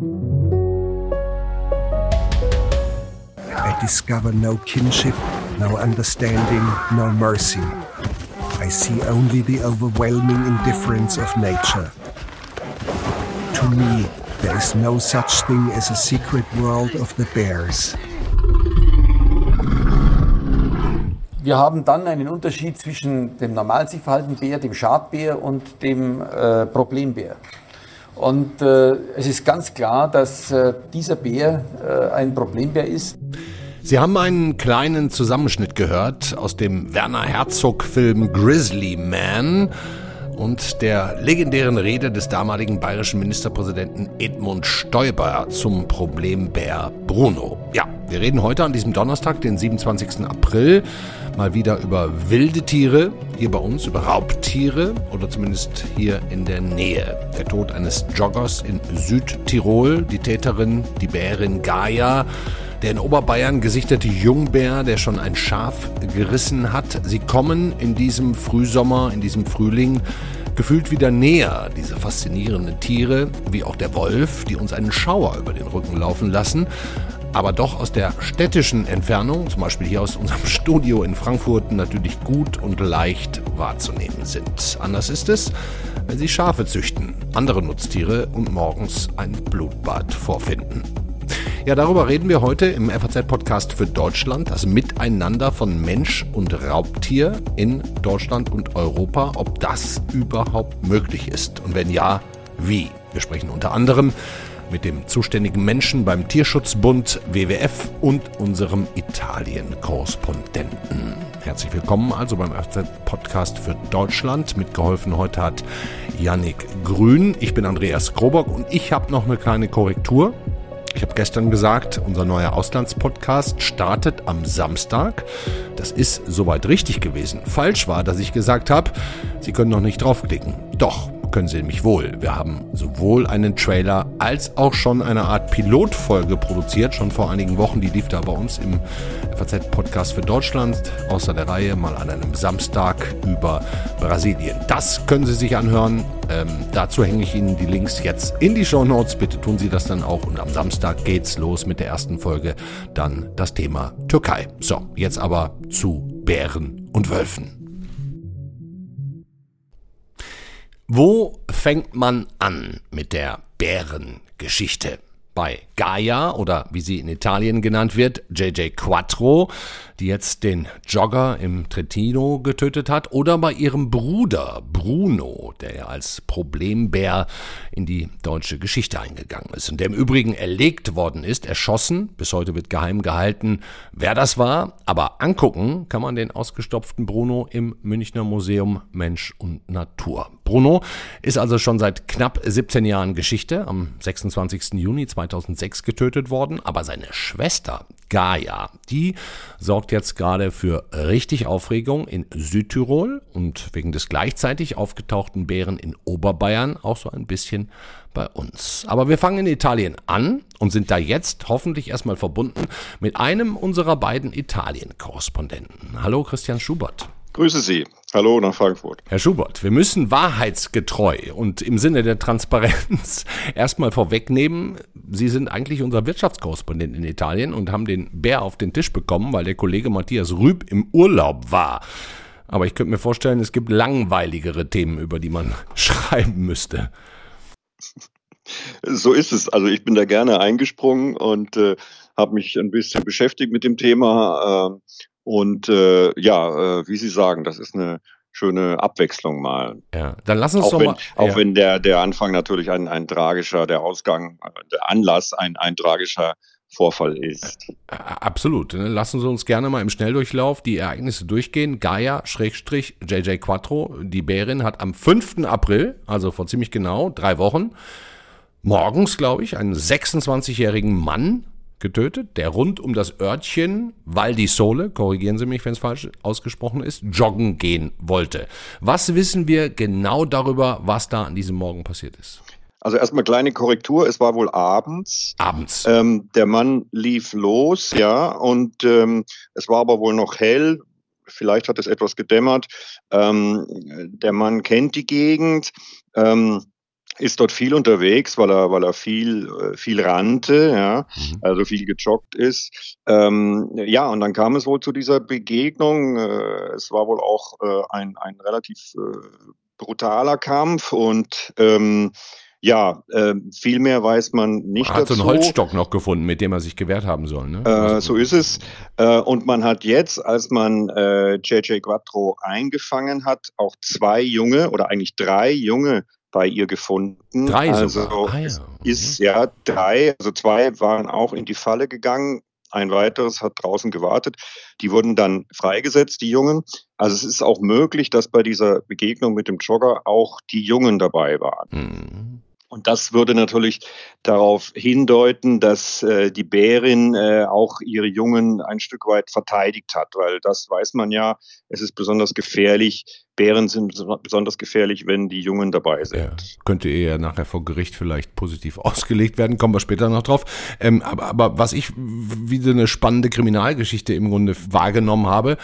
I discover no kinship, no understanding, no mercy. I see only the overwhelming indifference of nature. To me, there is no such thing as a secret world of the bears. Wir haben dann einen Unterschied zwischen dem normal sich verhaltenden Bär, dem Schadbär und dem äh, Problembär. Und äh, es ist ganz klar, dass äh, dieser Bär äh, ein Problembär ist. Sie haben einen kleinen Zusammenschnitt gehört aus dem Werner Herzog-Film Grizzly Man und der legendären Rede des damaligen bayerischen Ministerpräsidenten Edmund Stoiber zum Problembär Bruno. Ja, wir reden heute an diesem Donnerstag, den 27. April, mal wieder über wilde Tiere, hier bei uns über Raubtiere oder zumindest hier in der Nähe. Der Tod eines Joggers in Südtirol, die Täterin, die Bärin Gaia, der in Oberbayern gesichtete Jungbär, der schon ein Schaf gerissen hat. Sie kommen in diesem Frühsommer, in diesem Frühling gefühlt wieder näher, diese faszinierenden Tiere, wie auch der Wolf, die uns einen Schauer über den Rücken laufen lassen, aber doch aus der städtischen Entfernung, zum Beispiel hier aus unserem Studio in Frankfurt, natürlich gut und leicht wahrzunehmen sind. Anders ist es, wenn Sie Schafe züchten, andere Nutztiere und morgens ein Blutbad vorfinden. Ja, darüber reden wir heute im FAZ-Podcast für Deutschland, das Miteinander von Mensch und Raubtier in Deutschland und Europa, ob das überhaupt möglich ist und wenn ja, wie. Wir sprechen unter anderem mit dem zuständigen Menschen beim Tierschutzbund WWF und unserem Italien-Korrespondenten. Herzlich willkommen also beim FZ-Podcast für Deutschland. Mitgeholfen heute hat Yannick Grün. Ich bin Andreas Grobock und ich habe noch eine kleine Korrektur. Ich habe gestern gesagt, unser neuer Auslandspodcast startet am Samstag. Das ist soweit richtig gewesen. Falsch war, dass ich gesagt habe, Sie können noch nicht draufklicken. Doch, können Sie nämlich wohl. Wir haben sowohl einen Trailer als auch schon eine Art Pilotfolge produziert, schon vor einigen Wochen. Die lief da bei uns im FAZ-Podcast für Deutschland, außer der Reihe, mal an einem Samstag über Brasilien. Das können Sie sich anhören. Ähm, dazu hänge ich Ihnen die Links jetzt in die Show Notes. Bitte tun Sie das dann auch. Und am Samstag geht's los mit der ersten Folge. Dann das Thema Türkei. So, jetzt aber zu Bären und Wölfen. Wo fängt man an mit der Bärengeschichte? Bei Gaia oder wie sie in Italien genannt wird, JJ Quattro, die jetzt den Jogger im Trentino getötet hat, oder bei ihrem Bruder Bruno, der als Problembär in die deutsche Geschichte eingegangen ist und der im Übrigen erlegt worden ist, erschossen. Bis heute wird geheim gehalten, wer das war, aber angucken kann man den ausgestopften Bruno im Münchner Museum Mensch und Natur. Bruno ist also schon seit knapp 17 Jahren Geschichte, am 26. Juni 2006 getötet worden, aber seine Schwester Gaia, die sorgt jetzt gerade für richtig Aufregung in Südtirol und wegen des gleichzeitig aufgetauchten Bären in Oberbayern auch so ein bisschen bei uns. Aber wir fangen in Italien an und sind da jetzt hoffentlich erstmal verbunden mit einem unserer beiden Italien-Korrespondenten. Hallo Christian Schubert. Grüße Sie. Hallo nach Frankfurt. Herr Schubert, wir müssen wahrheitsgetreu und im Sinne der Transparenz erstmal vorwegnehmen, Sie sind eigentlich unser Wirtschaftskorrespondent in Italien und haben den Bär auf den Tisch bekommen, weil der Kollege Matthias Rüb im Urlaub war. Aber ich könnte mir vorstellen, es gibt langweiligere Themen, über die man schreiben müsste. So ist es. Also ich bin da gerne eingesprungen und äh, habe mich ein bisschen beschäftigt mit dem Thema. Äh, und äh, ja, äh, wie Sie sagen, das ist eine schöne Abwechslung mal. Ja, dann lass uns auch doch wenn, mal. Auch ja. wenn der, der Anfang natürlich ein, ein tragischer, der Ausgang, der Anlass ein, ein tragischer Vorfall ist. Absolut. Ne? Lassen Sie uns gerne mal im Schnelldurchlauf die Ereignisse durchgehen. Gaia, Schrägstrich, JJ Quattro, die Bärin, hat am 5. April, also vor ziemlich genau drei Wochen, morgens, glaube ich, einen 26-jährigen Mann getötet, der rund um das Örtchen Val di Sole, korrigieren Sie mich, wenn es falsch ausgesprochen ist, joggen gehen wollte. Was wissen wir genau darüber, was da an diesem Morgen passiert ist? Also erstmal kleine Korrektur, es war wohl abends. Abends. Ähm, der Mann lief los, ja, und ähm, es war aber wohl noch hell. Vielleicht hat es etwas gedämmert. Ähm, der Mann kennt die Gegend. Ähm, ist dort viel unterwegs, weil er, weil er viel, äh, viel rannte, ja, mhm. also viel gejoggt ist. Ähm, ja, und dann kam es wohl zu dieser Begegnung. Äh, es war wohl auch äh, ein, ein relativ äh, brutaler Kampf und ähm, ja, äh, viel mehr weiß man nicht. Man hat dazu. so einen Holzstock noch gefunden, mit dem er sich gewehrt haben soll. Ne? Äh, so ist es. Äh, und man hat jetzt, als man äh, JJ Quattro eingefangen hat, auch zwei junge oder eigentlich drei junge bei ihr gefunden. Drei also sogar. Ah, ja. ist ja drei, also zwei waren auch in die Falle gegangen. Ein weiteres hat draußen gewartet. Die wurden dann freigesetzt, die Jungen. Also es ist auch möglich, dass bei dieser Begegnung mit dem Jogger auch die Jungen dabei waren. Mhm. Und das würde natürlich darauf hindeuten, dass äh, die Bärin äh, auch ihre Jungen ein Stück weit verteidigt hat, weil das weiß man ja, es ist besonders gefährlich. Bären sind besonders gefährlich, wenn die Jungen dabei sind. Ja, könnte eher nachher vor Gericht vielleicht positiv ausgelegt werden, kommen wir später noch drauf. Ähm, aber, aber was ich wie eine spannende Kriminalgeschichte im Grunde wahrgenommen habe,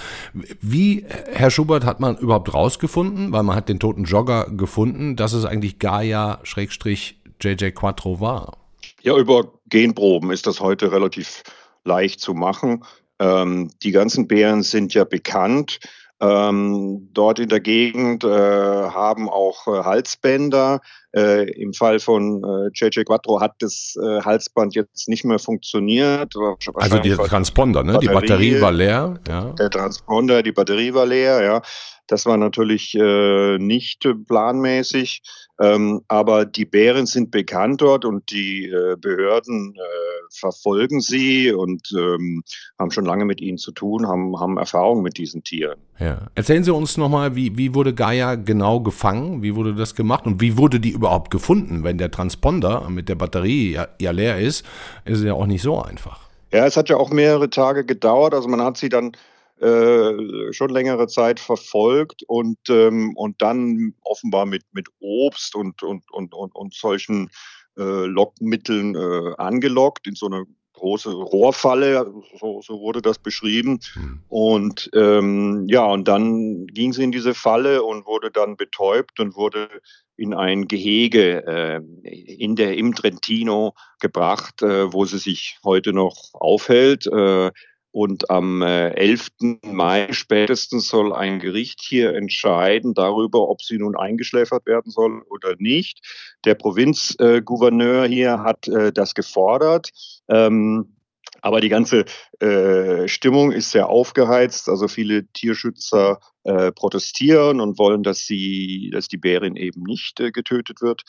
wie, Herr Schubert, hat man überhaupt rausgefunden, weil man hat den toten Jogger gefunden, dass es eigentlich Gaia Schrägstrich JJ Quattro war? Ja, über Genproben ist das heute relativ leicht zu machen. Ähm, die ganzen Bären sind ja bekannt. Ähm, dort in der Gegend äh, haben auch äh, Halsbänder. Äh, Im Fall von äh, JJ Quattro hat das äh, Halsband jetzt nicht mehr funktioniert. Also der Transponder, ne? Batterie, die Batterie war leer. Ja. Der Transponder, die Batterie war leer, ja. Das war natürlich äh, nicht planmäßig. Ähm, aber die Bären sind bekannt dort und die äh, Behörden äh, verfolgen sie und ähm, haben schon lange mit ihnen zu tun, haben, haben Erfahrung mit diesen Tieren. Ja. Erzählen Sie uns nochmal, wie, wie wurde Gaia genau gefangen? Wie wurde das gemacht und wie wurde die überhaupt gefunden? Wenn der Transponder mit der Batterie ja, ja leer ist, ist es ja auch nicht so einfach. Ja, es hat ja auch mehrere Tage gedauert. Also man hat sie dann äh, schon längere Zeit verfolgt und, ähm, und dann offenbar mit, mit Obst und, und, und, und, und solchen äh, Lockmitteln äh, angelockt in so eine große Rohrfalle, so, so wurde das beschrieben. Mhm. Und ähm, ja, und dann ging sie in diese Falle und wurde dann betäubt und wurde in ein Gehege äh, in der im Trentino gebracht, äh, wo sie sich heute noch aufhält. Äh, und am 11. Äh, Mai spätestens soll ein Gericht hier entscheiden darüber, ob sie nun eingeschläfert werden soll oder nicht. Der Provinzgouverneur hier hat äh, das gefordert. Ähm, aber die ganze äh, Stimmung ist sehr aufgeheizt. Also viele Tierschützer protestieren und wollen, dass sie, dass die Bärin eben nicht getötet wird.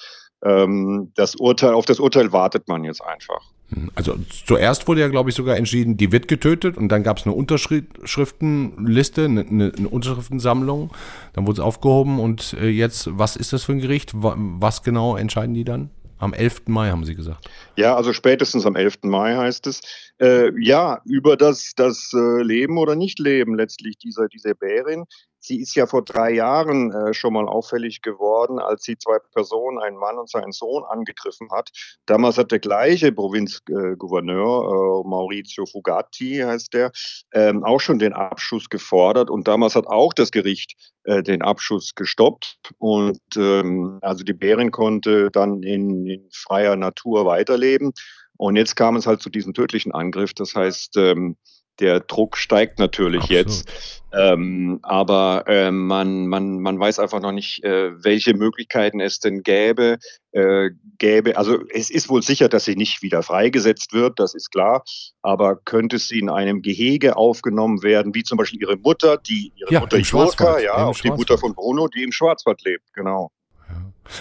Ähm, das Urteil, auf das Urteil wartet man jetzt einfach. Also zuerst wurde ja, glaube ich, sogar entschieden, die wird getötet und dann gab es eine Unterschriftenliste, eine, eine, Unterschriftensammlung, dann wurde es aufgehoben und äh, jetzt, was ist das für ein Gericht? Was genau entscheiden die dann? Am 11. Mai haben Sie gesagt. Ja, also spätestens am 11. Mai heißt es. Äh, ja, über das, das äh, Leben oder Nicht-Leben letztlich dieser, dieser Bärin. Sie ist ja vor drei Jahren äh, schon mal auffällig geworden, als sie zwei Personen, einen Mann und seinen Sohn, angegriffen hat. Damals hat der gleiche Provinzgouverneur, äh, Maurizio Fugatti heißt der, ähm, auch schon den Abschuss gefordert. Und damals hat auch das Gericht äh, den Abschuss gestoppt. Und ähm, also die Bärin konnte dann in, in freier Natur weiterleben. Und jetzt kam es halt zu diesem tödlichen Angriff. Das heißt, ähm, der Druck steigt natürlich Absolut. jetzt. Ähm, aber äh, man, man, man weiß einfach noch nicht, äh, welche Möglichkeiten es denn gäbe. Äh, gäbe. Also es ist wohl sicher, dass sie nicht wieder freigesetzt wird, das ist klar. Aber könnte sie in einem Gehege aufgenommen werden, wie zum Beispiel ihre Mutter, die ihre ja, Mutter Jurka, ja, auch die Mutter von Bruno, die im Schwarzwald lebt, genau.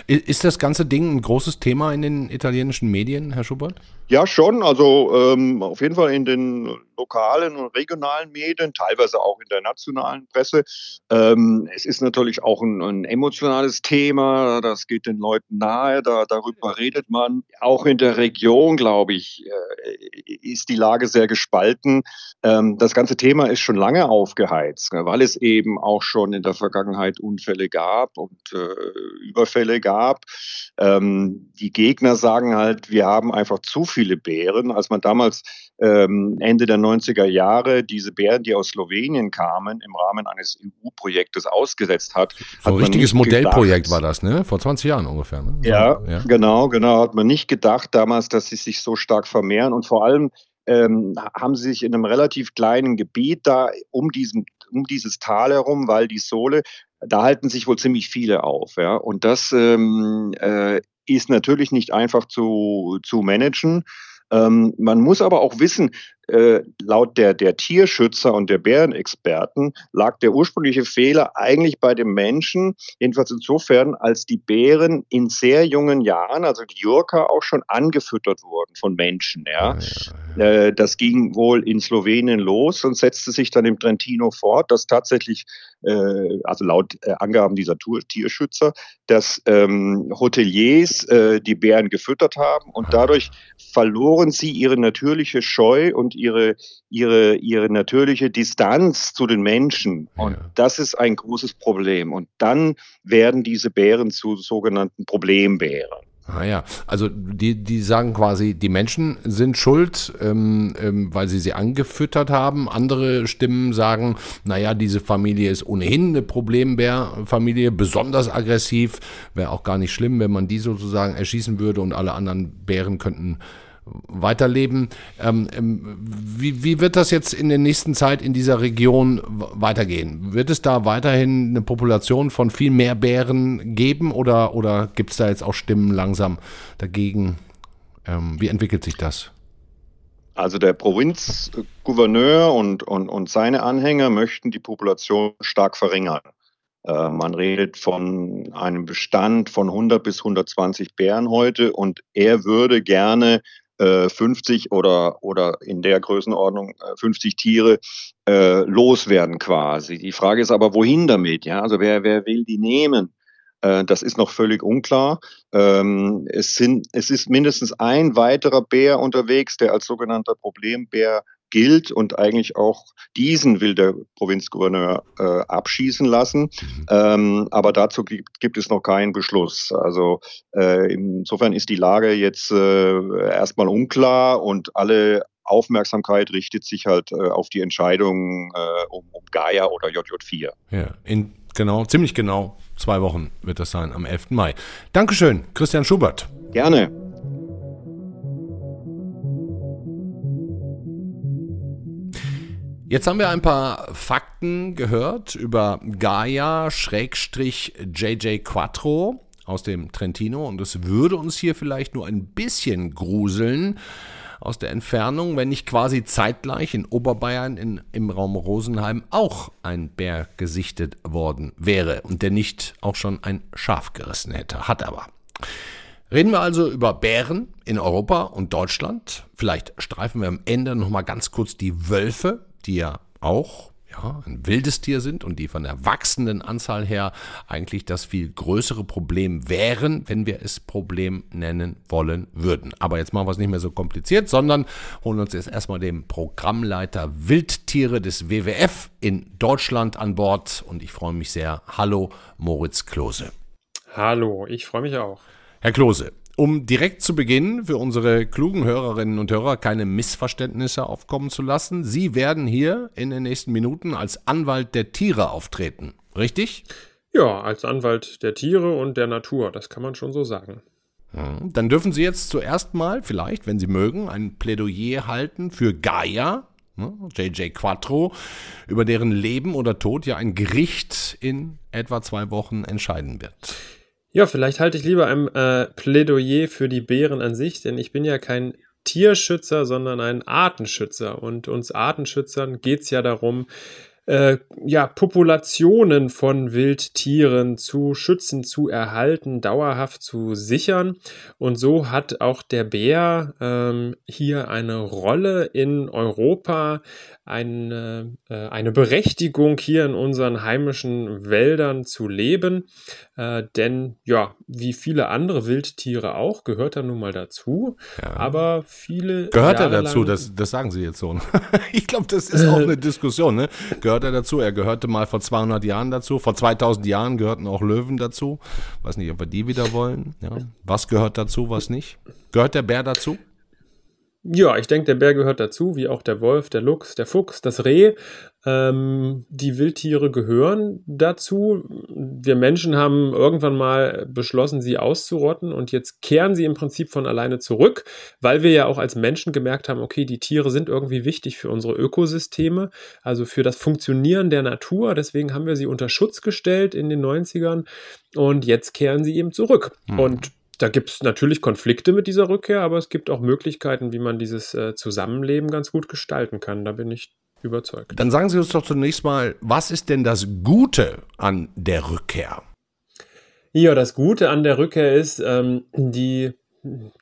Ist das ganze Ding ein großes Thema in den italienischen Medien, Herr Schubert? Ja, schon. Also ähm, auf jeden Fall in den lokalen und regionalen Medien, teilweise auch in der nationalen Presse. Ähm, es ist natürlich auch ein, ein, emotionales Thema. Das geht den Leuten nahe. Da, darüber redet man. Auch in der Region, glaube ich, äh, ist die Lage sehr gespalten. Ähm, das ganze Thema ist schon lange aufgeheizt, ne, weil es eben auch schon in der Vergangenheit Unfälle gab und äh, Überfälle gab. Ähm, die Gegner sagen halt, wir haben einfach zu viele Bären. Als man damals ähm, Ende der 90er Jahre diese Bären, die aus Slowenien kamen, im Rahmen eines EU-Projektes ausgesetzt hat. So ein richtiges Modellprojekt gedacht, war das, ne? Vor 20 Jahren ungefähr. Ne? Ja, ja, genau, genau. Hat man nicht gedacht damals, dass sie sich so stark vermehren und vor allem ähm, haben sie sich in einem relativ kleinen Gebiet da um diesen um dieses Tal herum, weil die Sohle, da halten sich wohl ziemlich viele auf. Ja? Und das ähm, äh, ist natürlich nicht einfach zu, zu managen. Ähm, man muss aber auch wissen, äh, laut der, der Tierschützer und der Bärenexperten lag der ursprüngliche Fehler eigentlich bei dem Menschen, jedenfalls insofern, als die Bären in sehr jungen Jahren, also die Jurka, auch schon angefüttert wurden von Menschen. Ja. ja. Äh, das ging wohl in Slowenien los und setzte sich dann im Trentino fort, dass tatsächlich, äh, also laut äh, Angaben dieser Tierschützer, dass ähm, Hoteliers äh, die Bären gefüttert haben und dadurch verloren sie ihre natürliche Scheu und ihre, ihre, ihre natürliche Distanz zu den Menschen. Und ja. das ist ein großes Problem. Und dann werden diese Bären zu sogenannten Problembären. Ah ja, also die, die sagen quasi, die Menschen sind schuld, ähm, ähm, weil sie sie angefüttert haben. Andere Stimmen sagen, naja, diese Familie ist ohnehin eine Problembär-Familie, besonders aggressiv. Wäre auch gar nicht schlimm, wenn man die sozusagen erschießen würde und alle anderen Bären könnten weiterleben. Ähm, ähm, wie, wie wird das jetzt in der nächsten Zeit in dieser Region weitergehen? Wird es da weiterhin eine Population von viel mehr Bären geben oder, oder gibt es da jetzt auch Stimmen langsam dagegen? Ähm, wie entwickelt sich das? Also der Provinzgouverneur und, und, und seine Anhänger möchten die Population stark verringern. Äh, man redet von einem Bestand von 100 bis 120 Bären heute und er würde gerne 50 äh, oder, oder in der Größenordnung 50 äh, Tiere äh, loswerden quasi. Die Frage ist aber, wohin damit? Ja, also wer, wer will die nehmen? Äh, das ist noch völlig unklar. Ähm, es, sind, es ist mindestens ein weiterer Bär unterwegs, der als sogenannter Problembär gilt und eigentlich auch diesen will der Provinzgouverneur äh, abschießen lassen. Mhm. Ähm, aber dazu gibt, gibt, es noch keinen Beschluss. Also äh, insofern ist die Lage jetzt äh, erstmal unklar und alle Aufmerksamkeit richtet sich halt äh, auf die Entscheidung äh, um, um Gaia oder JJ4. Ja, in genau, ziemlich genau zwei Wochen wird das sein, am 11. Mai. Dankeschön, Christian Schubert. Gerne. Jetzt haben wir ein paar Fakten gehört über Gaia-JJ Quattro aus dem Trentino und es würde uns hier vielleicht nur ein bisschen gruseln aus der Entfernung, wenn nicht quasi zeitgleich in Oberbayern in, im Raum Rosenheim auch ein Bär gesichtet worden wäre und der nicht auch schon ein Schaf gerissen hätte. Hat aber. Reden wir also über Bären in Europa und Deutschland. Vielleicht streifen wir am Ende nochmal ganz kurz die Wölfe die ja auch ja, ein wildes Tier sind und die von der wachsenden Anzahl her eigentlich das viel größere Problem wären, wenn wir es Problem nennen wollen würden. Aber jetzt machen wir es nicht mehr so kompliziert, sondern holen uns jetzt erstmal den Programmleiter Wildtiere des WWF in Deutschland an Bord und ich freue mich sehr. Hallo, Moritz Klose. Hallo, ich freue mich auch. Herr Klose, um direkt zu Beginn für unsere klugen Hörerinnen und Hörer keine Missverständnisse aufkommen zu lassen, Sie werden hier in den nächsten Minuten als Anwalt der Tiere auftreten. Richtig? Ja, als Anwalt der Tiere und der Natur, das kann man schon so sagen. Dann dürfen Sie jetzt zuerst mal, vielleicht, wenn Sie mögen, ein Plädoyer halten für Gaia, JJ ne, Quattro, über deren Leben oder Tod ja ein Gericht in etwa zwei Wochen entscheiden wird. Ja, vielleicht halte ich lieber ein äh, Plädoyer für die Bären an sich, denn ich bin ja kein Tierschützer, sondern ein Artenschützer. Und uns Artenschützern geht es ja darum, äh, ja, Populationen von Wildtieren zu schützen, zu erhalten, dauerhaft zu sichern. Und so hat auch der Bär ähm, hier eine Rolle in Europa, eine, äh, eine Berechtigung hier in unseren heimischen Wäldern zu leben. Äh, denn ja, wie viele andere Wildtiere auch, gehört er nun mal dazu. Ja. Aber viele. Gehört Jahre er dazu? Das, das sagen Sie jetzt so. ich glaube, das ist auch eine Diskussion. Ne? Gehört er dazu? Er gehörte mal vor 200 Jahren dazu. Vor 2000 Jahren gehörten auch Löwen dazu. Weiß nicht, ob wir die wieder wollen. Ja. Was gehört dazu, was nicht? Gehört der Bär dazu? Ja, ich denke, der Bär gehört dazu, wie auch der Wolf, der Luchs, der Fuchs, das Reh. Ähm, die Wildtiere gehören dazu. Wir Menschen haben irgendwann mal beschlossen, sie auszurotten und jetzt kehren sie im Prinzip von alleine zurück, weil wir ja auch als Menschen gemerkt haben, okay, die Tiere sind irgendwie wichtig für unsere Ökosysteme, also für das Funktionieren der Natur. Deswegen haben wir sie unter Schutz gestellt in den 90ern und jetzt kehren sie eben zurück. Mhm. Und da gibt es natürlich Konflikte mit dieser Rückkehr, aber es gibt auch Möglichkeiten, wie man dieses äh, Zusammenleben ganz gut gestalten kann. Da bin ich überzeugt. Dann sagen Sie uns doch zunächst mal, was ist denn das Gute an der Rückkehr? Ja, das Gute an der Rückkehr ist, ähm, die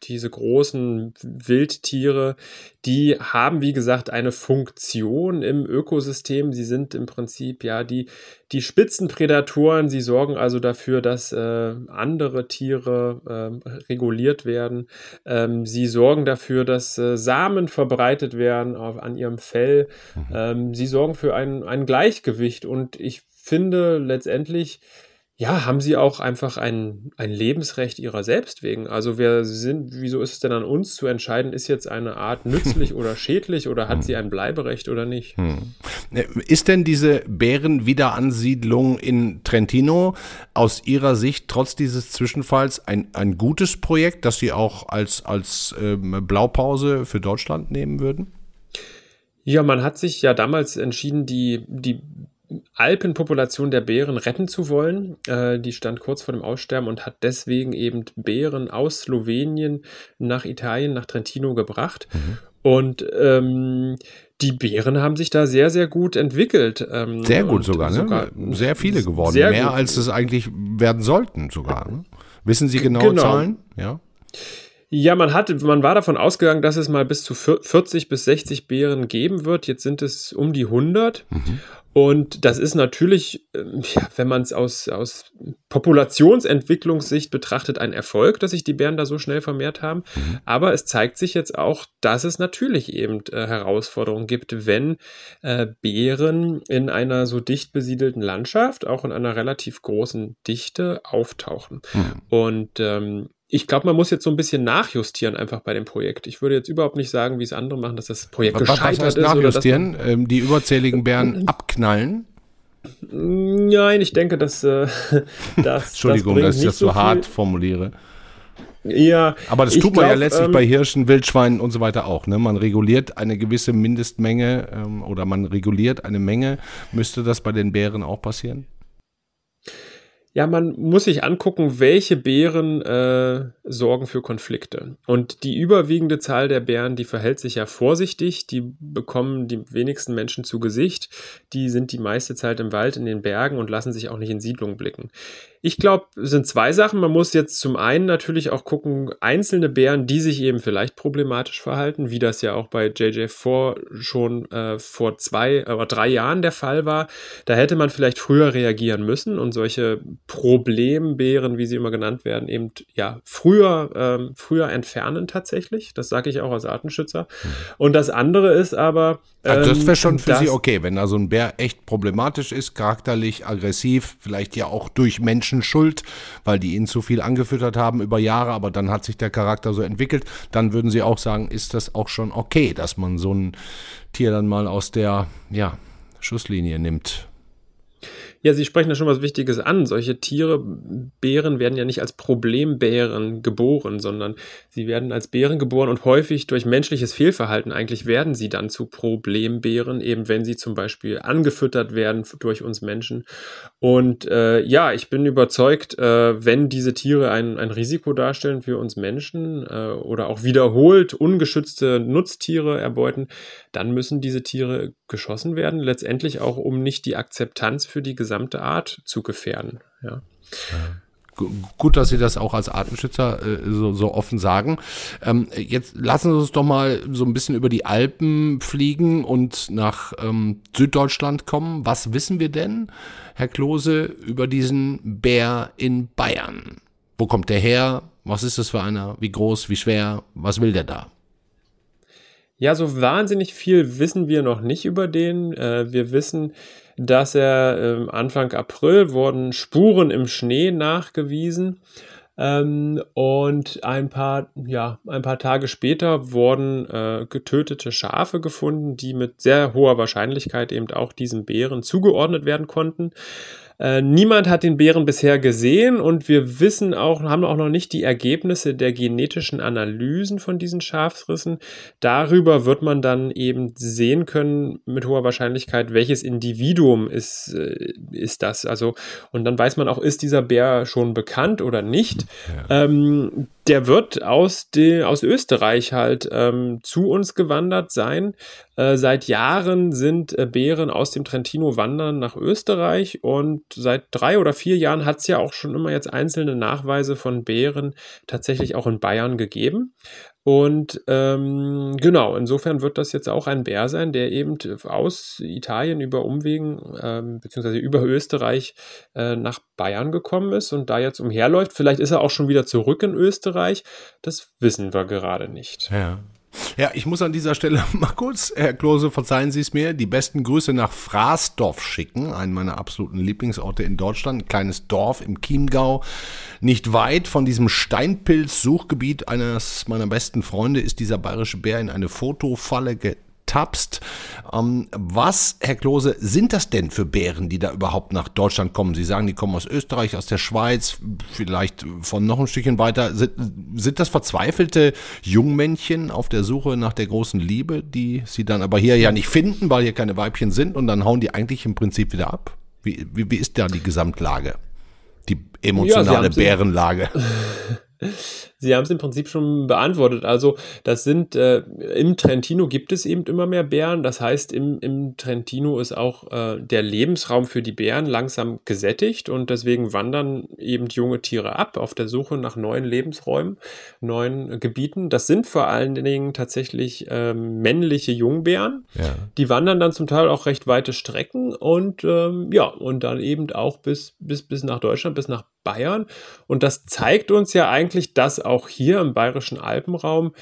diese großen Wildtiere, die haben, wie gesagt, eine Funktion im Ökosystem. Sie sind im Prinzip ja die, die Spitzenprädatoren. Sie sorgen also dafür, dass äh, andere Tiere äh, reguliert werden. Ähm, sie sorgen dafür, dass äh, Samen verbreitet werden auf, an ihrem Fell. Mhm. Ähm, sie sorgen für ein, ein Gleichgewicht. Und ich finde letztendlich, ja, haben sie auch einfach ein, ein Lebensrecht ihrer selbst wegen. Also wer sind, wieso ist es denn an uns zu entscheiden, ist jetzt eine Art nützlich oder schädlich oder hat hm. sie ein Bleiberecht oder nicht? Hm. Äh, ist denn diese Bärenwiederansiedlung in Trentino aus Ihrer Sicht trotz dieses Zwischenfalls ein, ein gutes Projekt, das Sie auch als, als ähm, Blaupause für Deutschland nehmen würden? Ja, man hat sich ja damals entschieden, die, die Alpenpopulation der Bären retten zu wollen. Äh, die stand kurz vor dem Aussterben und hat deswegen eben Bären aus Slowenien nach Italien, nach Trentino gebracht. Mhm. Und ähm, die Bären haben sich da sehr, sehr gut entwickelt. Ähm, sehr gut sogar, ne? sogar, Sehr viele geworden. Mehr gut. als es eigentlich werden sollten sogar. Ne? Wissen Sie genau, genau. Zahlen? Ja. Ja, man hat, man war davon ausgegangen, dass es mal bis zu 40 bis 60 Bären geben wird. Jetzt sind es um die 100. Mhm. Und das ist natürlich, ähm, ja, wenn man es aus, aus Populationsentwicklungssicht betrachtet, ein Erfolg, dass sich die Bären da so schnell vermehrt haben. Mhm. Aber es zeigt sich jetzt auch, dass es natürlich eben äh, Herausforderungen gibt, wenn äh, Bären in einer so dicht besiedelten Landschaft, auch in einer relativ großen Dichte, auftauchen. Mhm. Und ähm, ich glaube, man muss jetzt so ein bisschen nachjustieren einfach bei dem Projekt. Ich würde jetzt überhaupt nicht sagen, wie es andere machen, dass das Projekt was, gescheitert was heißt ist. Nachjustieren, ähm, die überzähligen Bären abknallen? Nein, ich denke, dass äh, das. Entschuldigung, das dass ich das so, so hart formuliere. Ja, aber das tut man glaub, ja letztlich ähm, bei Hirschen, Wildschweinen und so weiter auch. Ne? Man reguliert eine gewisse Mindestmenge ähm, oder man reguliert eine Menge. Müsste das bei den Bären auch passieren? Ja, man muss sich angucken, welche Bären äh, sorgen für Konflikte. Und die überwiegende Zahl der Bären, die verhält sich ja vorsichtig, die bekommen die wenigsten Menschen zu Gesicht, die sind die meiste Zeit im Wald, in den Bergen und lassen sich auch nicht in Siedlungen blicken. Ich glaube, es sind zwei Sachen. Man muss jetzt zum einen natürlich auch gucken, einzelne Bären, die sich eben vielleicht problematisch verhalten, wie das ja auch bei JJ4 schon äh, vor zwei oder drei Jahren der Fall war. Da hätte man vielleicht früher reagieren müssen und solche Problembären, wie sie immer genannt werden, eben ja früher, ähm, früher entfernen tatsächlich. Das sage ich auch als Artenschützer. Mhm. Und das andere ist aber. Ähm, also das wäre schon für Sie okay, wenn da so ein Bär echt problematisch ist, charakterlich, aggressiv, vielleicht ja auch durch Menschen Menschen schuld, weil die ihn zu viel angefüttert haben über Jahre, aber dann hat sich der Charakter so entwickelt, dann würden sie auch sagen, ist das auch schon okay, dass man so ein Tier dann mal aus der ja, Schusslinie nimmt. Ja, Sie sprechen da schon was Wichtiges an. Solche Tiere, Bären werden ja nicht als Problembären geboren, sondern sie werden als Bären geboren und häufig durch menschliches Fehlverhalten eigentlich werden sie dann zu Problembären, eben wenn sie zum Beispiel angefüttert werden durch uns Menschen. Und äh, ja, ich bin überzeugt, äh, wenn diese Tiere ein, ein Risiko darstellen für uns Menschen äh, oder auch wiederholt ungeschützte Nutztiere erbeuten, dann müssen diese Tiere geschossen werden, letztendlich auch um nicht die Akzeptanz für die gesamte Art zu gefährden. Ja. Gut, dass Sie das auch als Artenschützer äh, so, so offen sagen. Ähm, jetzt lassen Sie uns doch mal so ein bisschen über die Alpen fliegen und nach ähm, Süddeutschland kommen. Was wissen wir denn, Herr Klose, über diesen Bär in Bayern? Wo kommt der her? Was ist das für einer? Wie groß? Wie schwer? Was will der da? Ja, so wahnsinnig viel wissen wir noch nicht über den. Äh, wir wissen, dass er äh, Anfang April wurden Spuren im Schnee nachgewiesen. Ähm, und ein paar, ja, ein paar Tage später wurden äh, getötete Schafe gefunden, die mit sehr hoher Wahrscheinlichkeit eben auch diesen Bären zugeordnet werden konnten. Äh, niemand hat den Bären bisher gesehen und wir wissen auch, haben auch noch nicht die Ergebnisse der genetischen Analysen von diesen Schafsrissen. Darüber wird man dann eben sehen können mit hoher Wahrscheinlichkeit, welches Individuum ist, äh, ist das. Also, und dann weiß man auch, ist dieser Bär schon bekannt oder nicht. Ja. Ähm, der wird aus, de, aus Österreich halt ähm, zu uns gewandert sein. Äh, seit Jahren sind äh, Bären aus dem Trentino wandern nach Österreich und seit drei oder vier Jahren hat es ja auch schon immer jetzt einzelne Nachweise von Bären tatsächlich auch in Bayern gegeben. Und ähm, genau, insofern wird das jetzt auch ein Bär sein, der eben aus Italien über Umwegen ähm, beziehungsweise über Österreich äh, nach Bayern gekommen ist und da jetzt umherläuft. Vielleicht ist er auch schon wieder zurück in Österreich. Das wissen wir gerade nicht. Ja. Ja, ich muss an dieser Stelle mal kurz, Herr Klose, verzeihen Sie es mir, die besten Grüße nach Fraßdorf schicken, einen meiner absoluten Lieblingsorte in Deutschland, ein kleines Dorf im Chiemgau. Nicht weit von diesem Steinpilz-Suchgebiet eines meiner besten Freunde ist dieser bayerische Bär in eine Fotofalle tapst. Ähm, was, Herr Klose, sind das denn für Bären, die da überhaupt nach Deutschland kommen? Sie sagen, die kommen aus Österreich, aus der Schweiz, vielleicht von noch ein Stückchen weiter. Sind, sind das verzweifelte Jungmännchen auf der Suche nach der großen Liebe, die sie dann aber hier ja nicht finden, weil hier keine Weibchen sind und dann hauen die eigentlich im Prinzip wieder ab? Wie, wie, wie ist da die Gesamtlage? Die emotionale ja, Bärenlage? Sie haben es im Prinzip schon beantwortet. Also das sind äh, im Trentino gibt es eben immer mehr Bären. Das heißt, im, im Trentino ist auch äh, der Lebensraum für die Bären langsam gesättigt und deswegen wandern eben junge Tiere ab auf der Suche nach neuen Lebensräumen, neuen Gebieten. Das sind vor allen Dingen tatsächlich äh, männliche Jungbären. Ja. Die wandern dann zum Teil auch recht weite Strecken und ähm, ja, und dann eben auch bis, bis, bis nach Deutschland, bis nach Bayern. Und das zeigt uns ja eigentlich, dass auch hier im bayerischen Alpenraum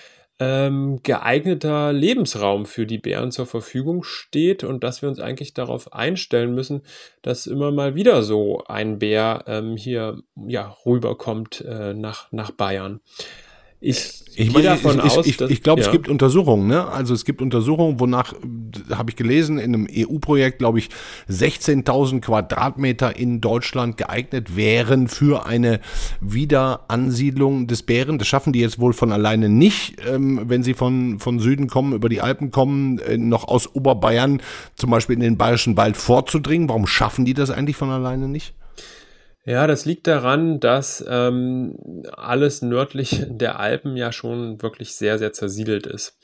ähm, geeigneter Lebensraum für die Bären zur Verfügung steht und dass wir uns eigentlich darauf einstellen müssen, dass immer mal wieder so ein Bär ähm, hier ja, rüberkommt äh, nach, nach Bayern. Ich, ich gehe davon ich, aus, ich, ich, ich glaube, ja. es gibt Untersuchungen. Ne? Also es gibt Untersuchungen, wonach habe ich gelesen in einem EU-Projekt, glaube ich, 16.000 Quadratmeter in Deutschland geeignet wären für eine Wiederansiedlung des Bären. Das schaffen die jetzt wohl von alleine nicht, ähm, wenn sie von von Süden kommen, über die Alpen kommen, äh, noch aus Oberbayern zum Beispiel in den Bayerischen Wald vorzudringen. Warum schaffen die das eigentlich von alleine nicht? Ja, das liegt daran, dass ähm, alles nördlich der Alpen ja schon wirklich sehr, sehr zersiedelt ist.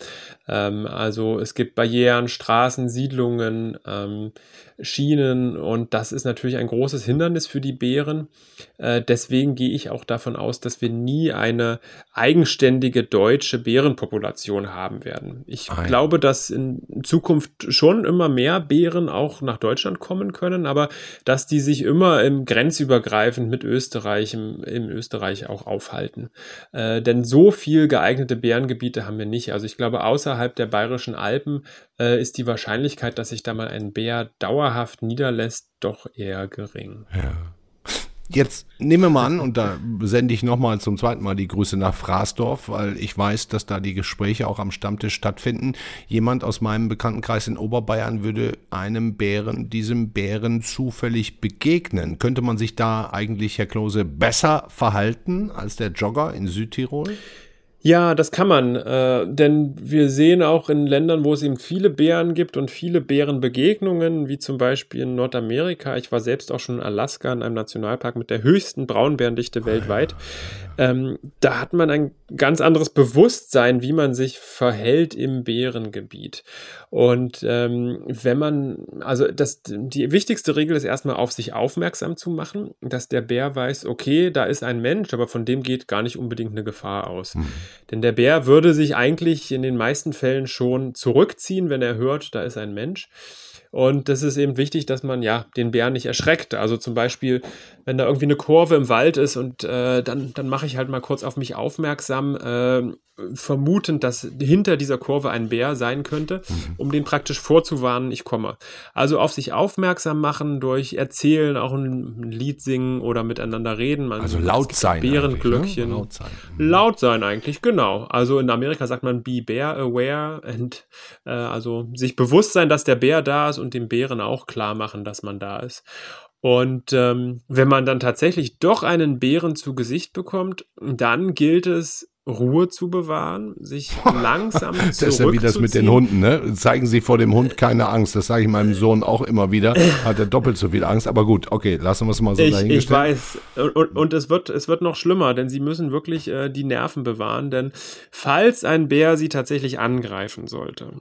Ähm, also es gibt Barrieren, Straßen, Siedlungen, ähm, Schienen und das ist natürlich ein großes Hindernis für die Bären. Äh, deswegen gehe ich auch davon aus, dass wir nie eine eigenständige deutsche Bärenpopulation haben werden. Ich Nein. glaube, dass in Zukunft schon immer mehr Bären auch nach Deutschland kommen können, aber dass die sich immer im grenzübergreifend mit Österreich, im, im Österreich auch aufhalten. Äh, denn so viel geeignete Bärengebiete haben wir nicht. Also ich glaube, außerhalb der bayerischen Alpen äh, ist die Wahrscheinlichkeit, dass sich da mal ein Bär dauerhaft niederlässt, doch eher gering. Ja. Jetzt nehmen wir mal an, und da sende ich nochmal zum zweiten Mal die Grüße nach Fraßdorf, weil ich weiß, dass da die Gespräche auch am Stammtisch stattfinden. Jemand aus meinem Bekanntenkreis in Oberbayern würde einem Bären, diesem Bären zufällig begegnen. Könnte man sich da eigentlich, Herr Klose, besser verhalten als der Jogger in Südtirol? Ja, das kann man, äh, denn wir sehen auch in Ländern, wo es eben viele Bären gibt und viele Bärenbegegnungen, wie zum Beispiel in Nordamerika. Ich war selbst auch schon in Alaska in einem Nationalpark mit der höchsten Braunbärendichte weltweit. Ähm, da hat man ein ganz anderes Bewusstsein, wie man sich verhält im Bärengebiet. Und ähm, wenn man, also das, die wichtigste Regel ist erstmal auf sich aufmerksam zu machen, dass der Bär weiß, okay, da ist ein Mensch, aber von dem geht gar nicht unbedingt eine Gefahr aus. Mhm. Denn der Bär würde sich eigentlich in den meisten Fällen schon zurückziehen, wenn er hört, da ist ein Mensch. Und das ist eben wichtig, dass man ja den Bären nicht erschreckt. Also zum Beispiel, wenn da irgendwie eine Kurve im Wald ist und äh, dann, dann mache ich halt mal kurz auf mich aufmerksam, äh, vermutend, dass hinter dieser Kurve ein Bär sein könnte, mhm. um den praktisch vorzuwarnen, ich komme. Also auf sich aufmerksam machen durch Erzählen, auch ein Lied singen oder miteinander reden. Man also laut sein. Bärenglöckchen. Ne? Laut sein. Mhm. Laut sein eigentlich, genau. Also in Amerika sagt man be bear aware and äh, also sich bewusst sein, dass der Bär da ist und dem Bären auch klar machen, dass man da ist. Und ähm, wenn man dann tatsächlich doch einen Bären zu Gesicht bekommt, dann gilt es, Ruhe zu bewahren, sich langsam zu Das ist ja wie das mit den Hunden, ne? Zeigen Sie vor dem Hund keine Angst. Das sage ich meinem Sohn auch immer wieder. Hat er doppelt so viel Angst. Aber gut, okay, lassen wir es mal so ich, dahingestellt. Ich weiß. Und, und, es, wird, es wird noch schlimmer, denn Sie müssen wirklich äh, die Nerven bewahren. Denn falls ein Bär Sie tatsächlich angreifen sollte,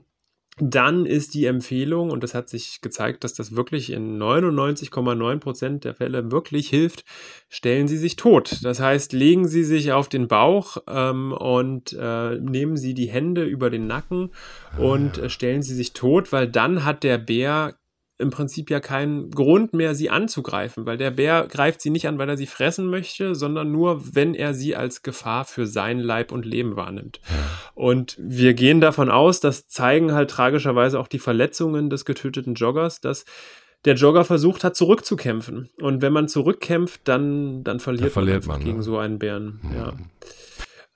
dann ist die Empfehlung, und das hat sich gezeigt, dass das wirklich in 99,9 Prozent der Fälle wirklich hilft, stellen Sie sich tot. Das heißt, legen Sie sich auf den Bauch ähm, und äh, nehmen Sie die Hände über den Nacken und äh, stellen Sie sich tot, weil dann hat der Bär im Prinzip ja keinen Grund mehr, sie anzugreifen, weil der Bär greift sie nicht an, weil er sie fressen möchte, sondern nur, wenn er sie als Gefahr für sein Leib und Leben wahrnimmt. Und wir gehen davon aus, das zeigen halt tragischerweise auch die Verletzungen des getöteten Joggers, dass der Jogger versucht hat, zurückzukämpfen. Und wenn man zurückkämpft, dann, dann verliert, verliert man, man gegen ne? so einen Bären. Mhm. Ja.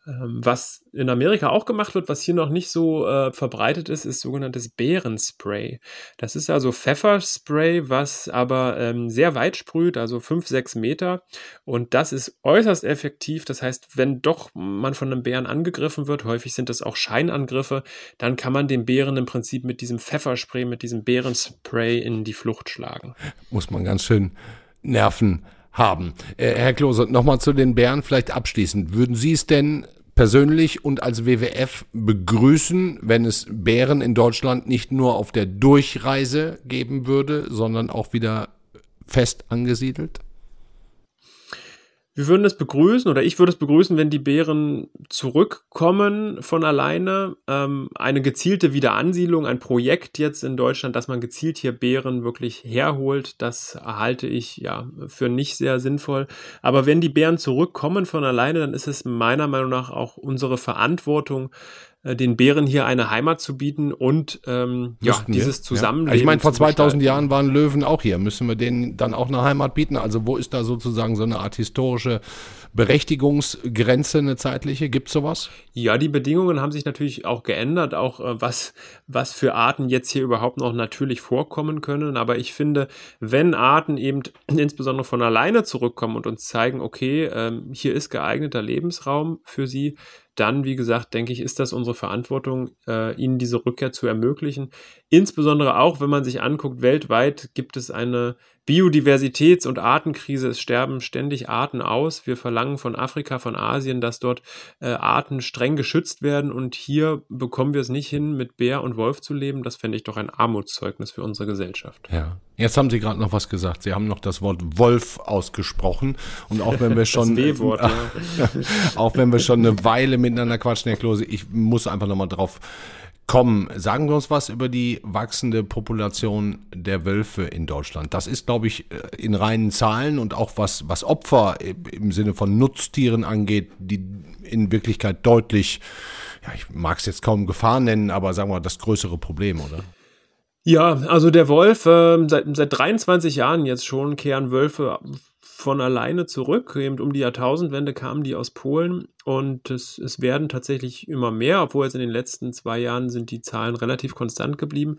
Ähm, was in Amerika auch gemacht wird, was hier noch nicht so äh, verbreitet ist, ist sogenanntes Bärenspray. Das ist also Pfefferspray, was aber ähm, sehr weit sprüht, also 5, 6 Meter. Und das ist äußerst effektiv. Das heißt, wenn doch man von einem Bären angegriffen wird, häufig sind das auch Scheinangriffe, dann kann man den Bären im Prinzip mit diesem Pfefferspray, mit diesem Bärenspray in die Flucht schlagen. Muss man ganz schön nerven haben. Äh, Herr Klose, nochmal zu den Bären vielleicht abschließend. Würden Sie es denn persönlich und als WWF begrüßen, wenn es Bären in Deutschland nicht nur auf der Durchreise geben würde, sondern auch wieder fest angesiedelt? Wir würden es begrüßen oder ich würde es begrüßen, wenn die Bären zurückkommen von alleine. Ähm, eine gezielte Wiederansiedlung, ein Projekt jetzt in Deutschland, dass man gezielt hier Bären wirklich herholt, das halte ich ja für nicht sehr sinnvoll. Aber wenn die Bären zurückkommen von alleine, dann ist es meiner Meinung nach auch unsere Verantwortung, äh, den Bären hier eine Heimat zu bieten und ähm, ja, dieses Zusammenleben. Ja. Ich meine, vor 2000 Jahren waren Löwen auch hier. Müssen wir denen dann auch eine Heimat bieten? Also wo ist da sozusagen so eine Art historische Berechtigungsgrenze, eine zeitliche? Gibt es sowas? Ja, die Bedingungen haben sich natürlich auch geändert, auch äh, was, was für Arten jetzt hier überhaupt noch natürlich vorkommen können. Aber ich finde, wenn Arten eben insbesondere von alleine zurückkommen und uns zeigen, okay, ähm, hier ist geeigneter Lebensraum für sie, dann, wie gesagt, denke ich, ist das unsere Verantwortung, äh, ihnen diese Rückkehr zu ermöglichen. Insbesondere auch, wenn man sich anguckt, weltweit gibt es eine Biodiversitäts- und Artenkrise. Es sterben ständig Arten aus. Wir verlangen von Afrika, von Asien, dass dort äh, Arten streng geschützt werden. Und hier bekommen wir es nicht hin, mit Bär und Wolf zu leben. Das fände ich doch ein Armutszeugnis für unsere Gesellschaft. Ja. Jetzt haben Sie gerade noch was gesagt. Sie haben noch das Wort Wolf ausgesprochen. Und auch wenn wir schon, W-Wort, ja. auch wenn wir schon eine Weile miteinander quatschen, Herr Klose, ich muss einfach nochmal drauf kommen. Sagen wir uns was über die wachsende Population der Wölfe in Deutschland. Das ist, glaube ich, äh, in reinen Zahlen und auch was, was Opfer im Sinne von Nutztieren angeht, die in Wirklichkeit deutlich, ja, ich mag es jetzt kaum Gefahr nennen, aber sagen wir mal, das größere Problem, oder? Ja, also der Wolf, äh, seit, seit 23 Jahren jetzt schon kehren Wölfe von alleine zurück. Eben um die Jahrtausendwende kamen die aus Polen und es, es werden tatsächlich immer mehr, obwohl jetzt in den letzten zwei Jahren sind die Zahlen relativ konstant geblieben.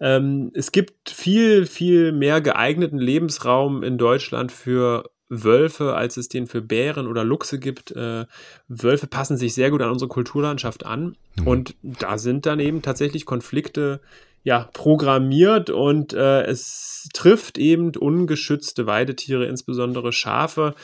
Ähm, es gibt viel, viel mehr geeigneten Lebensraum in Deutschland für Wölfe, als es den für Bären oder Luchse gibt. Äh, Wölfe passen sich sehr gut an unsere Kulturlandschaft an. Mhm. Und da sind dann eben tatsächlich Konflikte ja, programmiert und äh, es trifft eben ungeschützte Weidetiere, insbesondere Schafe.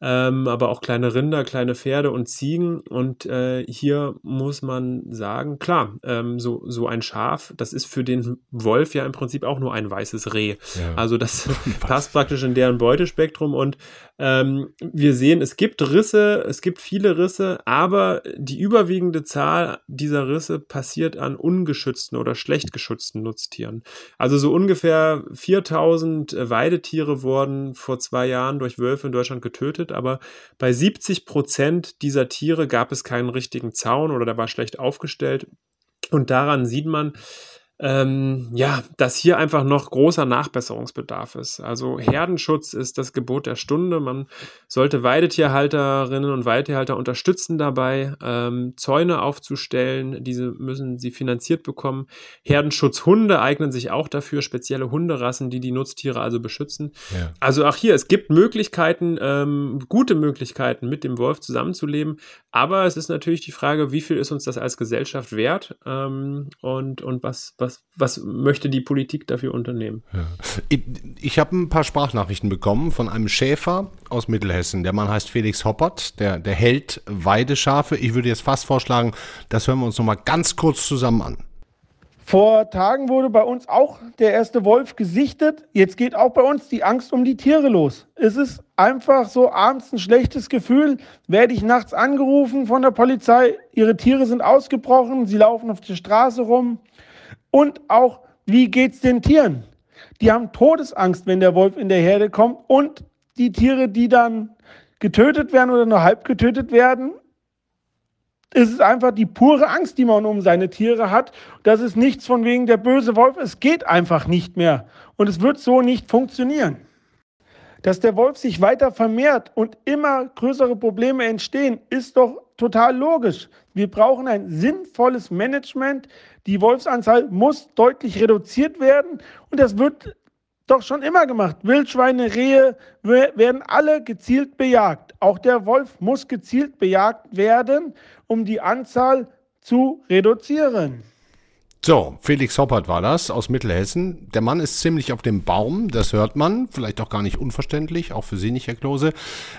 Ähm, aber auch kleine Rinder, kleine Pferde und Ziegen. Und äh, hier muss man sagen, klar, ähm, so, so ein Schaf, das ist für den Wolf ja im Prinzip auch nur ein weißes Reh. Ja. Also das passt praktisch in deren Beutespektrum und ähm, wir sehen, es gibt Risse, es gibt viele Risse, aber die überwiegende Zahl dieser Risse passiert an ungeschützten oder schlecht geschützten Nutztieren. Also so ungefähr 4000 Weidetiere wurden vor zwei Jahren durch Wölfe in Deutschland getötet, aber bei 70 Prozent dieser Tiere gab es keinen richtigen Zaun oder der war schlecht aufgestellt. Und daran sieht man, ähm, ja, dass hier einfach noch großer Nachbesserungsbedarf ist. Also Herdenschutz ist das Gebot der Stunde. Man sollte Weidetierhalterinnen und Weidetierhalter unterstützen dabei, ähm, Zäune aufzustellen. Diese müssen sie finanziert bekommen. Herdenschutzhunde eignen sich auch dafür, spezielle Hunderassen, die die Nutztiere also beschützen. Ja. Also auch hier, es gibt Möglichkeiten, ähm, gute Möglichkeiten, mit dem Wolf zusammenzuleben. Aber es ist natürlich die Frage, wie viel ist uns das als Gesellschaft wert ähm, und, und was, was was, was möchte die Politik dafür unternehmen? Ja. Ich, ich habe ein paar Sprachnachrichten bekommen von einem Schäfer aus Mittelhessen. Der Mann heißt Felix Hoppert, der, der hält Weideschafe. Ich würde jetzt fast vorschlagen, das hören wir uns nochmal ganz kurz zusammen an. Vor Tagen wurde bei uns auch der erste Wolf gesichtet. Jetzt geht auch bei uns die Angst um die Tiere los. Es ist einfach so abends ein schlechtes Gefühl. Werde ich nachts angerufen von der Polizei, ihre Tiere sind ausgebrochen, sie laufen auf der Straße rum. Und auch, wie geht es den Tieren? Die haben Todesangst, wenn der Wolf in der Herde kommt. Und die Tiere, die dann getötet werden oder nur halb getötet werden, es ist einfach die pure Angst, die man um seine Tiere hat. Das ist nichts von wegen der böse Wolf. Es geht einfach nicht mehr. Und es wird so nicht funktionieren. Dass der Wolf sich weiter vermehrt und immer größere Probleme entstehen, ist doch total logisch. Wir brauchen ein sinnvolles Management. Die Wolfsanzahl muss deutlich reduziert werden und das wird doch schon immer gemacht. Wildschweine, Rehe werden alle gezielt bejagt. Auch der Wolf muss gezielt bejagt werden, um die Anzahl zu reduzieren. So, Felix Hoppert war das aus Mittelhessen. Der Mann ist ziemlich auf dem Baum, das hört man, vielleicht auch gar nicht unverständlich, auch für Sie nicht, Herr Klose.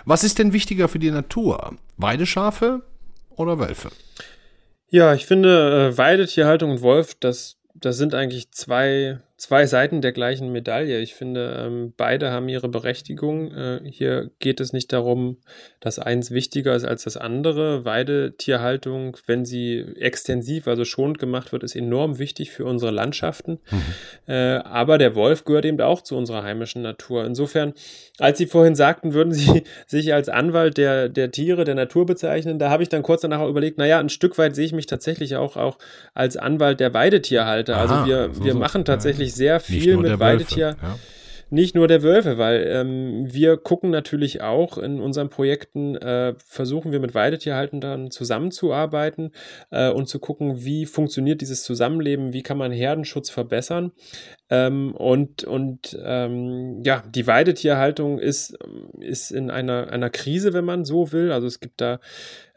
Was ist denn wichtiger für die Natur? Weideschafe oder Wölfe? Ja, ich finde äh, Weidetierhaltung und Wolf, das, das sind eigentlich zwei zwei Seiten der gleichen Medaille. Ich finde, ähm, beide haben ihre Berechtigung. Äh, hier geht es nicht darum, dass eins wichtiger ist als das andere. Weidetierhaltung, wenn sie extensiv, also schonend gemacht wird, ist enorm wichtig für unsere Landschaften. Mhm. Äh, aber der Wolf gehört eben auch zu unserer heimischen Natur. Insofern, als Sie vorhin sagten, würden Sie sich als Anwalt der, der Tiere, der Natur bezeichnen, da habe ich dann kurz danach auch überlegt, naja, ein Stück weit sehe ich mich tatsächlich auch, auch als Anwalt der Weidetierhalter. Also Aha, also wir, so, wir machen tatsächlich wirklich sehr viel mit Weidetier. Ja. Nicht nur der Wölfe, weil ähm, wir gucken natürlich auch in unseren Projekten, äh, versuchen wir mit Weidetierhaltern zusammenzuarbeiten äh, und zu gucken, wie funktioniert dieses Zusammenleben, wie kann man Herdenschutz verbessern. Ähm, und und ähm, ja, die Weidetierhaltung ist, ist in einer, einer Krise, wenn man so will. Also es gibt da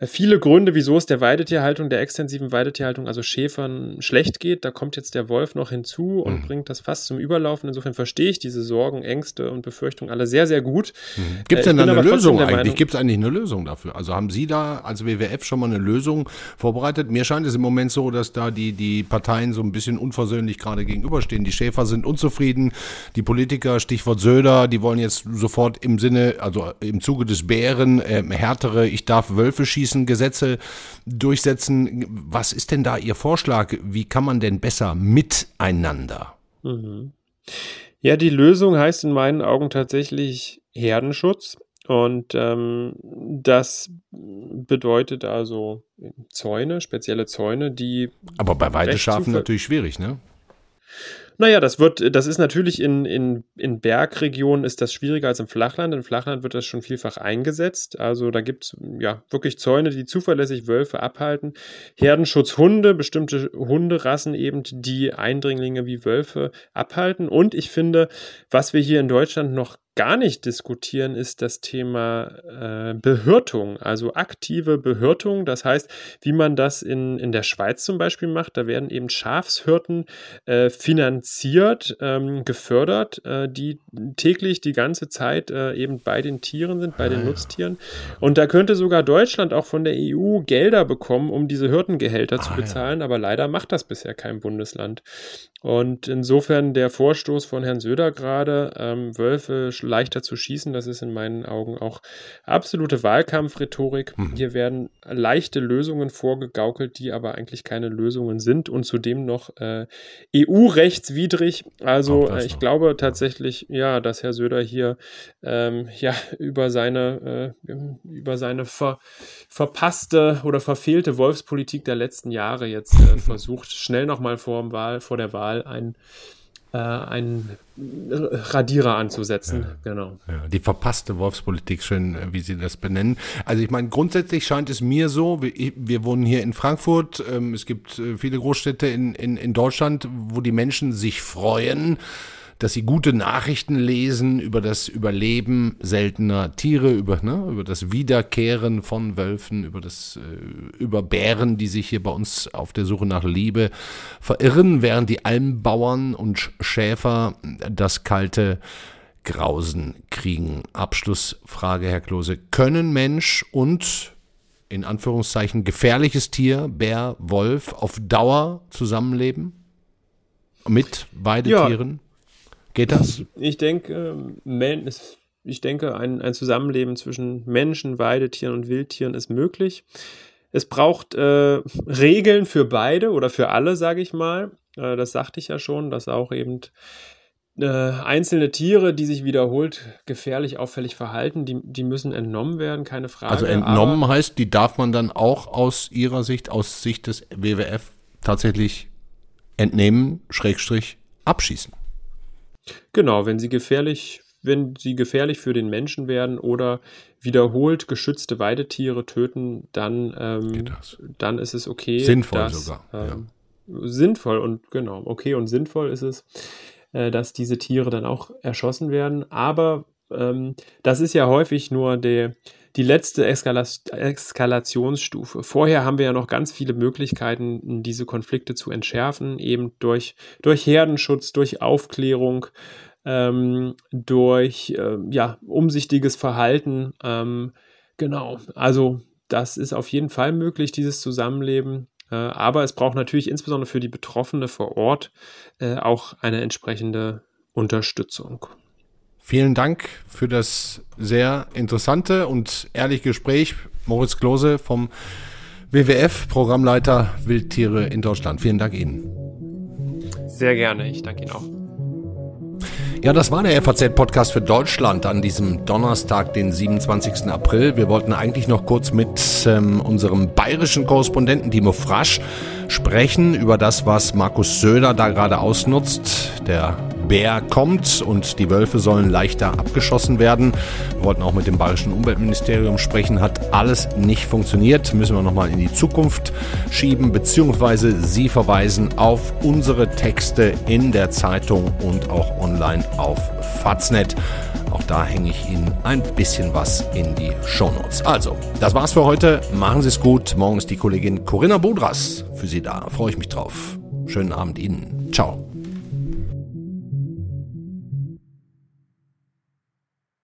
äh, viele Gründe, wieso es der Weidetierhaltung, der extensiven Weidetierhaltung, also Schäfern, schlecht geht. Da kommt jetzt der Wolf noch hinzu und mhm. bringt das fast zum Überlaufen. Insofern verstehe ich diese Sorgen, Ängste und Befürchtungen alle sehr, sehr gut. Mhm. Gibt es äh, denn da eine Lösung eigentlich? Gibt es eigentlich eine Lösung dafür? Also haben Sie da als WWF schon mal eine Lösung vorbereitet? Mir scheint es im Moment so, dass da die, die Parteien so ein bisschen unversöhnlich gerade gegenüberstehen. Die Schäfer Kämpfer sind unzufrieden. Die Politiker, Stichwort Söder, die wollen jetzt sofort im Sinne, also im Zuge des Bären, äh, härtere Ich darf Wölfe schießen Gesetze durchsetzen. Was ist denn da Ihr Vorschlag? Wie kann man denn besser miteinander? Mhm. Ja, die Lösung heißt in meinen Augen tatsächlich Herdenschutz. Und ähm, das bedeutet also Zäune, spezielle Zäune, die. Aber bei Weideschafen natürlich schwierig, ne? Naja, das wird, das ist natürlich in, in, in Bergregionen ist das schwieriger als im Flachland. Im Flachland wird das schon vielfach eingesetzt. Also da gibt es ja wirklich Zäune, die zuverlässig Wölfe abhalten. Herdenschutzhunde, bestimmte Hunderassen eben, die Eindringlinge wie Wölfe abhalten. Und ich finde, was wir hier in Deutschland noch gar nicht diskutieren, ist das Thema äh, Behirtung, also aktive Behirtung. Das heißt, wie man das in, in der Schweiz zum Beispiel macht, da werden eben Schafshirten äh, finanziert ähm, gefördert, äh, die täglich die ganze Zeit äh, eben bei den Tieren sind, bei den ah, Nutztieren. Und da könnte sogar Deutschland auch von der EU Gelder bekommen, um diese Hirtengehälter ah, zu bezahlen, ja. aber leider macht das bisher kein Bundesland. Und insofern der Vorstoß von Herrn Söder gerade, ähm, Wölfe leichter zu schießen, das ist in meinen Augen auch absolute Wahlkampfrhetorik. Mhm. Hier werden leichte Lösungen vorgegaukelt, die aber eigentlich keine Lösungen sind und zudem noch äh, EU-rechtswidrig. Also äh, ich noch. glaube tatsächlich, ja, dass Herr Söder hier ähm, ja über seine äh, über seine ver verpasste oder verfehlte Wolfspolitik der letzten Jahre jetzt äh, versucht, schnell nochmal vor, Wahl, vor der Wahl ein äh, einen Radierer anzusetzen. Ja, genau. Ja, die verpasste Wolfspolitik, schön, äh, wie Sie das benennen. Also ich meine, grundsätzlich scheint es mir so, wir, wir wohnen hier in Frankfurt, ähm, es gibt äh, viele Großstädte in, in, in Deutschland, wo die Menschen sich freuen, dass sie gute Nachrichten lesen über das Überleben seltener Tiere, über, ne, über das Wiederkehren von Wölfen, über das, äh, über Bären, die sich hier bei uns auf der Suche nach Liebe verirren, während die Almbauern und Schäfer das kalte Grausen kriegen. Abschlussfrage, Herr Klose. Können Mensch und in Anführungszeichen gefährliches Tier, Bär, Wolf, auf Dauer zusammenleben? Mit Weidetieren? Ja. Geht das? Ich denke, ich denke, ein, ein Zusammenleben zwischen Menschen, Weidetieren und Wildtieren ist möglich. Es braucht äh, Regeln für beide oder für alle, sage ich mal. Äh, das sagte ich ja schon, dass auch eben äh, einzelne Tiere, die sich wiederholt gefährlich, auffällig verhalten, die, die müssen entnommen werden, keine Frage. Also entnommen heißt, die darf man dann auch aus Ihrer Sicht, aus Sicht des WWF tatsächlich entnehmen, Schrägstrich, abschießen. Genau, wenn sie gefährlich, wenn sie gefährlich für den Menschen werden oder wiederholt geschützte Weidetiere töten, dann, ähm, dann ist es okay. Sinnvoll dass, sogar. Ähm, Sinnvoll und genau, okay und sinnvoll ist es, äh, dass diese Tiere dann auch erschossen werden. Aber ähm, das ist ja häufig nur der, die letzte Eskala Eskalationsstufe. Vorher haben wir ja noch ganz viele Möglichkeiten, diese Konflikte zu entschärfen, eben durch, durch Herdenschutz, durch Aufklärung, ähm, durch äh, ja, umsichtiges Verhalten. Ähm, genau, also das ist auf jeden Fall möglich, dieses Zusammenleben. Äh, aber es braucht natürlich insbesondere für die Betroffene vor Ort äh, auch eine entsprechende Unterstützung. Vielen Dank für das sehr interessante und ehrliche Gespräch. Moritz Klose vom WWF, Programmleiter Wildtiere in Deutschland. Vielen Dank Ihnen. Sehr gerne, ich danke Ihnen auch. Ja, das war der FAZ-Podcast für Deutschland an diesem Donnerstag, den 27. April. Wir wollten eigentlich noch kurz mit ähm, unserem bayerischen Korrespondenten Timo Frasch sprechen über das, was Markus Söder da gerade ausnutzt. Der Bär kommt und die Wölfe sollen leichter abgeschossen werden. Wir wollten auch mit dem bayerischen Umweltministerium sprechen, hat alles nicht funktioniert. Müssen wir nochmal in die Zukunft schieben, beziehungsweise Sie verweisen auf unsere Texte in der Zeitung und auch online auf Faznet. Auch da hänge ich Ihnen ein bisschen was in die Shownotes. Also, das war's für heute. Machen Sie es gut. Morgen ist die Kollegin Corinna Bodras für Sie da. Freue ich mich drauf. Schönen Abend Ihnen. Ciao.